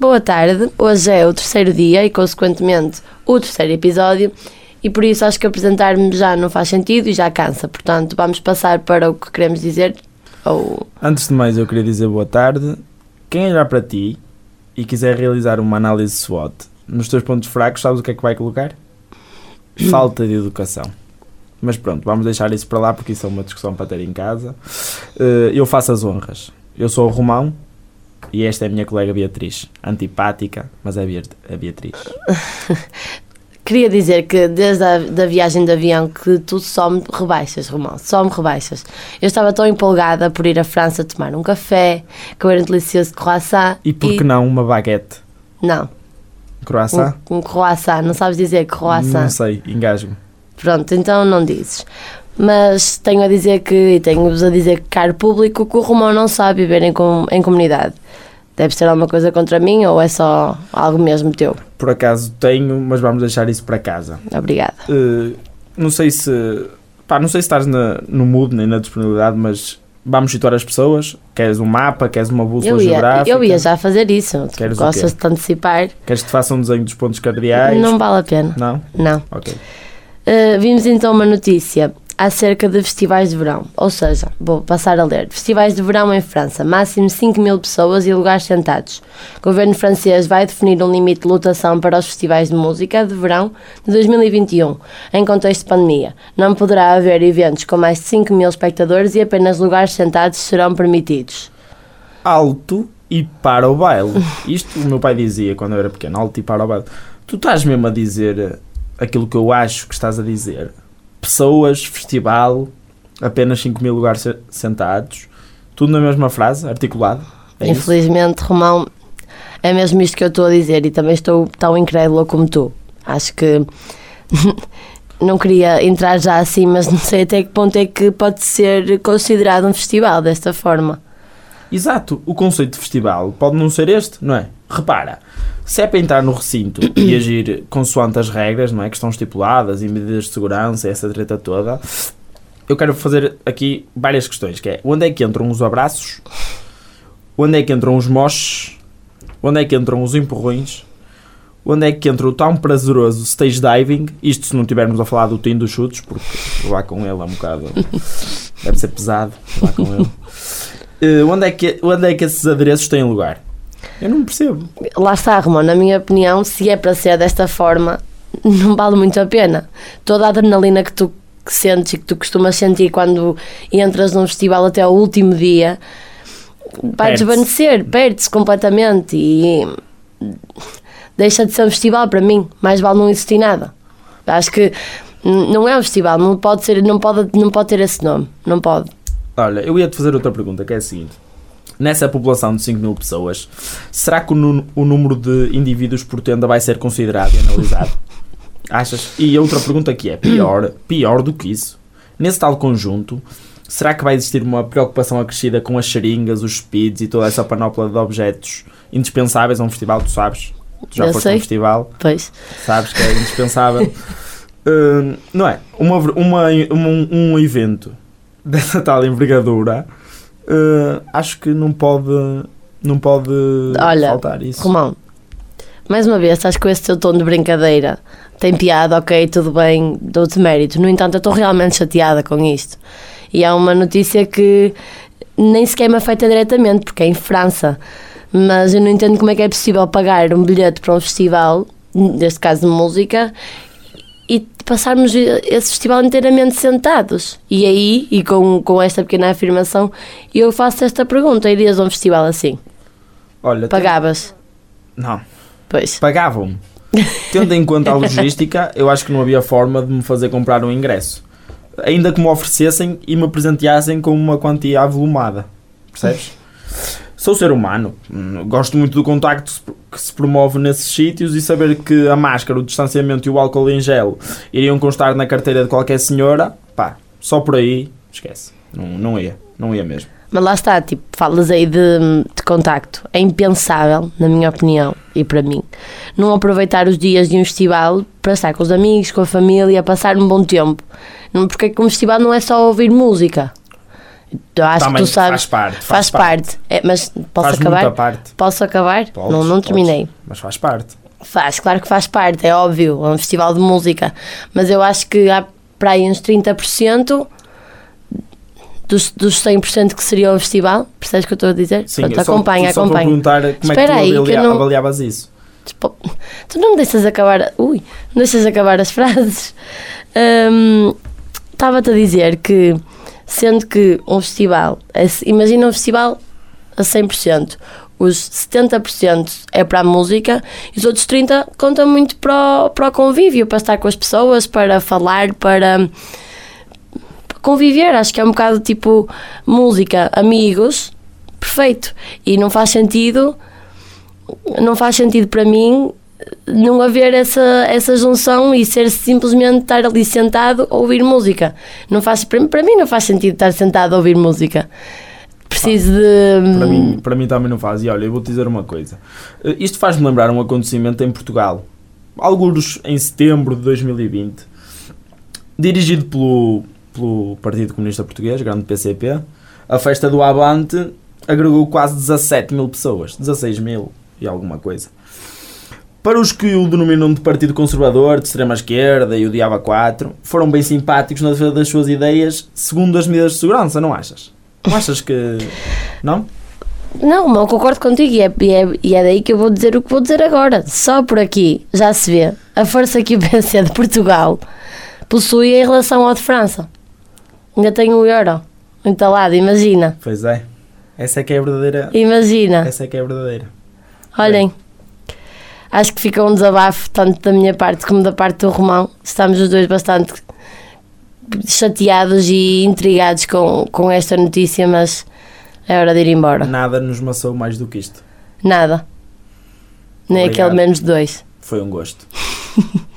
Boa tarde, hoje é o terceiro dia e, consequentemente, o terceiro episódio, e por isso acho que apresentar-me já não faz sentido e já cansa. Portanto, vamos passar para o que queremos dizer. Ou... Antes de mais, eu queria dizer boa tarde. Quem olhar para ti e quiser realizar uma análise SWOT nos teus pontos fracos, sabes o que é que vai colocar? Falta de educação. Mas pronto, vamos deixar isso para lá porque isso é uma discussão para ter em casa. Eh, Eu faço as honras. Eu sou o Romão e esta é a minha colega Beatriz. Antipática, mas é a Beatriz. Queria dizer que desde a da viagem de avião que tu só me rebaixas, Romão, só me rebaixas. Eu estava tão empolgada por ir à França tomar um café, comer um delicioso croissant. E por que não uma baguete? Não, Croissant? um, um croissant, não sabes dizer croissant? Não sei, engasgo-me. Pronto, então não dizes. Mas tenho a dizer que, e tenho-vos a dizer, caro público, que o Romão não sabe viver em, com- em comunidade. Deve ser alguma coisa contra mim ou é só algo mesmo teu? Por acaso tenho, mas vamos deixar isso para casa. Obrigada. Uh, não sei se. Pá, não sei se estás na- no mood nem na disponibilidade, mas vamos situar as pessoas. Queres um mapa, queres uma bússola Eu ia, geográfica? eu ia já fazer isso. Queres gostas de te antecipar? Queres que te faça um desenho dos pontos cardeais? Não vale a pena. Não? Não. Ok. Uh, vimos então uma notícia acerca de festivais de verão. Ou seja, vou passar a ler. Festivais de verão em França. Máximo 5 mil pessoas e lugares sentados. O governo francês vai definir um limite de lotação para os festivais de música de verão de 2021, em contexto de pandemia. Não poderá haver eventos com mais de 5 mil espectadores e apenas lugares sentados serão permitidos. Alto e para o baile. Isto o meu pai dizia quando eu era pequeno: alto e para o baile. Tu estás mesmo a dizer aquilo que eu acho que estás a dizer. Pessoas, festival, apenas 5 mil lugares se- sentados. Tudo na mesma frase, articulado. É isso? Infelizmente, Romão, é mesmo isto que eu estou a dizer e também estou tão incrédula como tu. Acho que não queria entrar já assim, mas não sei até que ponto é que pode ser considerado um festival desta forma. Exato, o conceito de festival pode não ser este, não é? Repara, se é para entrar no recinto e agir consoante as regras, não é? Que estão estipuladas e medidas de segurança essa treta toda, eu quero fazer aqui várias questões, que é onde é que entram os abraços, onde é que entram os moches, onde é que entram os empurrões, onde é que entra o tão prazeroso stage diving, isto se não estivermos a falar do tim dos chutes, porque lá com ele é um bocado, deve ser pesado, lá com ele. Eh, onde, é que, onde é que esses adereços têm lugar? Eu não percebo. Lá está, Romão, na minha opinião, se é para ser desta forma, não vale muito a pena. Toda a adrenalina que tu que sentes e que tu costumas sentir quando entras num festival até ao último dia vai Perde-se. desvanecer, perde-se completamente e deixa de ser um festival para mim. Mais vale não existir nada. Acho que não é um festival, não pode ser, não pode, não pode ter esse nome, não pode. Olha, eu ia-te fazer outra pergunta, que é a seguinte. Nessa população de 5 mil pessoas, será que o, o número de indivíduos por tenda vai ser considerado e analisado? Achas? E outra pergunta que é pior, pior do que isso. Nesse tal conjunto, será que vai existir uma preocupação acrescida com as seringas, os speeds e toda essa panóplia de objetos indispensáveis a um festival? Tu sabes? Tu já Eu foste a um festival? Pois. sabes que é indispensável. Hum, não é? Uma, uma, um, um evento dessa tal envergadura, hum, acho que não pode, não pode Olha, faltar isso. Romão, mais uma vez, estás com esse teu tom de brincadeira. Tem piada, ok, tudo bem, dou-te mérito. No entanto, eu estou realmente chateada com isto. E há uma notícia que nem sequer me afeta diretamente, porque é em França. Mas eu não entendo como é que é possível pagar um bilhete para um festival, neste caso de música, e passarmos esse festival inteiramente sentados. E aí, e com, com esta pequena afirmação, eu faço esta pergunta: irias a um festival assim? Olha, Pagavas? tem- não, Pois. pagavam-me. Tendo em conta a logística, eu acho que não havia forma de me fazer comprar um ingresso. Ainda que me oferecessem e me presenteassem com uma quantia avolumada. Percebes? Sou ser humano, hum, gosto muito do contacto que se promove nesses sítios e saber que a máscara, o distanciamento e o álcool em gel iriam constar na carteira de qualquer senhora, pá, só por aí, esquece. Não, não ia, não ia mesmo. Mas lá está, tipo, falas aí de, de contacto. É impensável, na minha opinião e para mim, não aproveitar os dias de um festival para estar com os amigos, com a família, passar um bom tempo. Porque é um festival não é só ouvir música. Eu acho Também que tu sabes. faz parte. Faz, parte. É, mas posso Faz acabar? muita parte. Posso acabar? Podes, não, não podes, terminei. mas faz parte. Faz, claro que faz parte, é óbvio, é um festival de música. Mas eu acho que há para aí uns 30% dos, dos 100% que seria o festival. Percebes o que eu estou a dizer? Sim, Pronto, eu só- acompanha, só acompanha. perguntar como é que Espera tu aí, que avalia- não- avaliavas isso. Tipo, Tu não me deixas acabar. Ui, não deixas acabar as frases. Estava-te a dizer que, sendo que um festival, imagina um festival a 100%, os 70% é para a música e os outros 30% contam muito para o, para o convívio, para estar com as pessoas, para falar, para conviver. Acho que é um bocado tipo música, amigos, perfeito. E não faz sentido não faz sentido para mim não haver essa, essa junção e ser simplesmente estar ali sentado a ouvir música. Não faz, para, para mim não faz sentido estar sentado a ouvir música. Preciso de. Para mim, para mim também não faz. E olha, eu vou-te dizer uma coisa. Eh, Isto faz-me lembrar um acontecimento em Portugal. Alguns em setembro de 2020. Dirigido pelo, pelo Partido Comunista Português, grande PCP. A festa do Avante agregou quase 17 mil pessoas. 16 mil e alguma coisa. Para os que o denominam de Partido Conservador, de extrema-esquerda e o Diaba 4, foram bem simpáticos na defesa das suas ideias, segundo as medidas de segurança, não achas? Não achas que. Não? Não, mas eu concordo contigo e é, e, é, e é daí que eu vou dizer o que vou dizer agora. Só por aqui já se vê a força que o PC de Portugal possui em relação ao de França. Ainda tem o euro entalado, imagina. Pois é. Essa é que é a verdadeira. Imagina. Essa é que é a verdadeira. Olhem, acho que fica um desabafo, tanto da minha parte como da parte do Romão. Estamos os dois bastante chateados e intrigados com, com esta notícia, mas é hora de ir embora. Nada nos maçou mais do que isto. Nada. Nem Obrigado. aquele menos dois. Foi um gosto.